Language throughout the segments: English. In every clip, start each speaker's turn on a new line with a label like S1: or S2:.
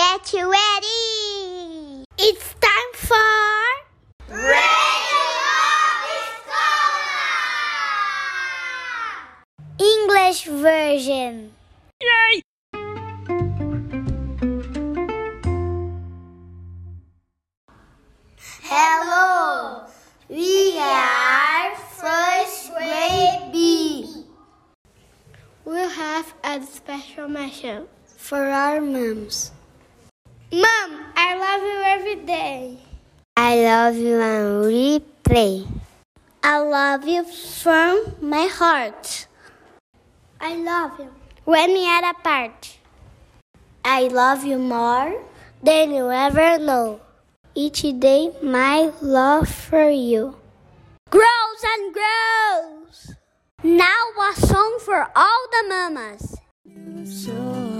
S1: Get you ready! It's time for English version.
S2: Yay!
S1: Hello, we are first grade B. We'll have a special message for our moms. Mom, I love you every day. I love you when we play. I love you from my heart. I love you when we are apart. I love you more than you ever know. Each day, my love for you grows and grows. Now, a song for all the mamas.
S3: So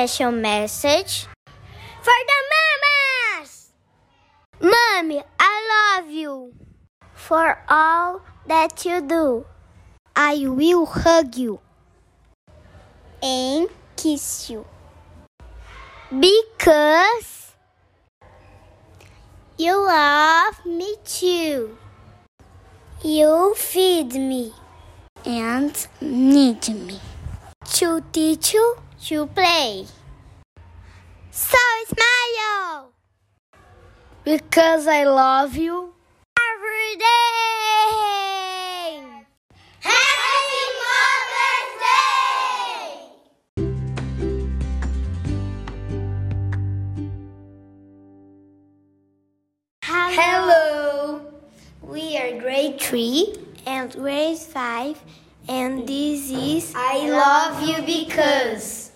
S1: special message for the mamas! Mommy, I love you for all that you do. I will hug you and kiss you because you love me too. You feed me and need me to teach you to play. So smile because I love you every day. Happy Mother's Day! Hello. We are grade 3 and grade 5 and this is I love you because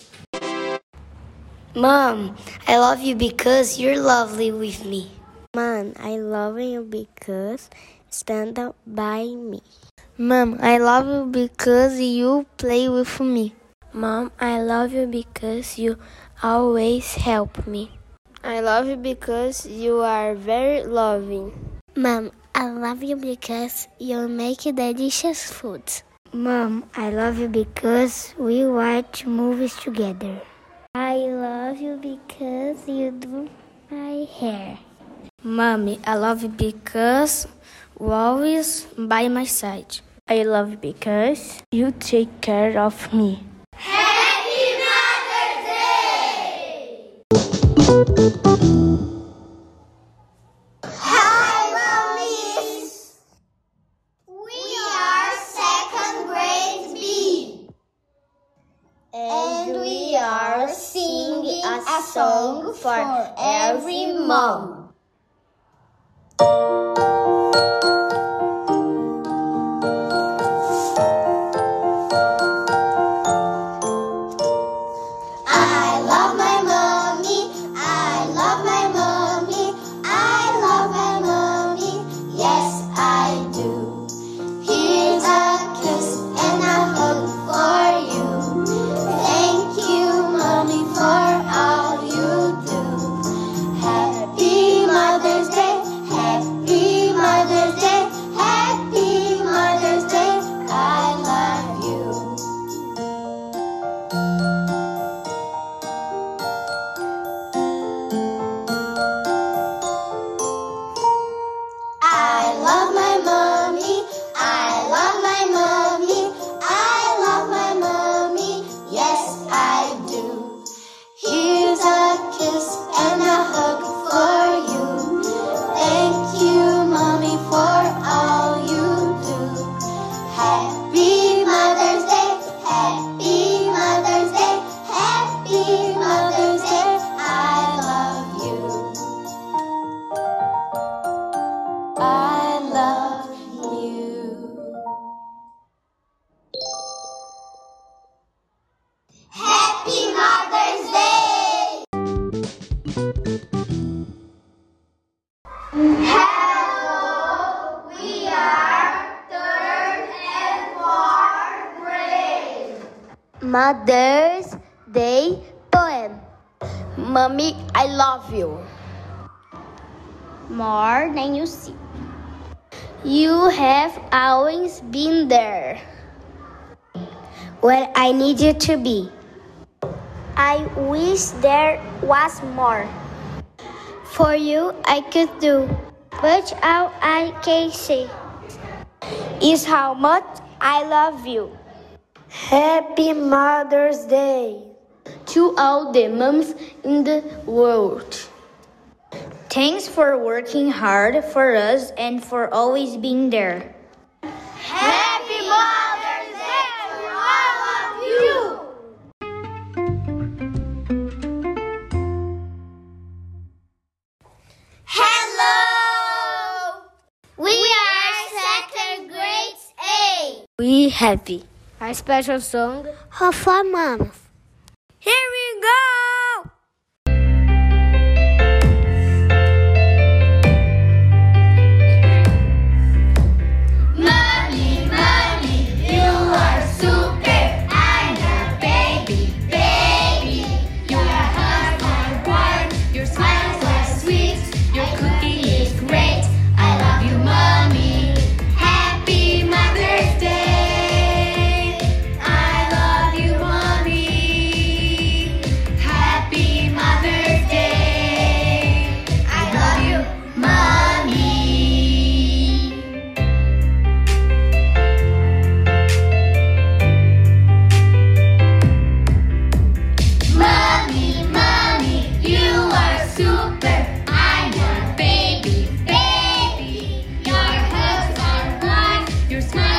S1: Mom, I love you because you're lovely with me. Mom, I love you because stand up by me. Mom, I love you because you play with me. Mom, I love you because you always help me. I love you because you are very loving. Mom, I love you because you make delicious food. Mom, I love you because we watch movies together. I love you because you do my hair. Mommy, I love you because you always by my side. I love you because you take care of me. We are singing a song for every mom.
S4: Mother's Day poem. Mommy, I love you. More than you see. You have always been there Where I need you to be. I wish there was more for you I could do, but all I can say is how much I love you. Happy Mother's Day to all the moms in the world. Thanks for working hard for us and for always being there.
S1: Happy Mother's Day to all of you. Hello. We are second grade A.
S4: We happy. A special song
S5: for moms. your smile.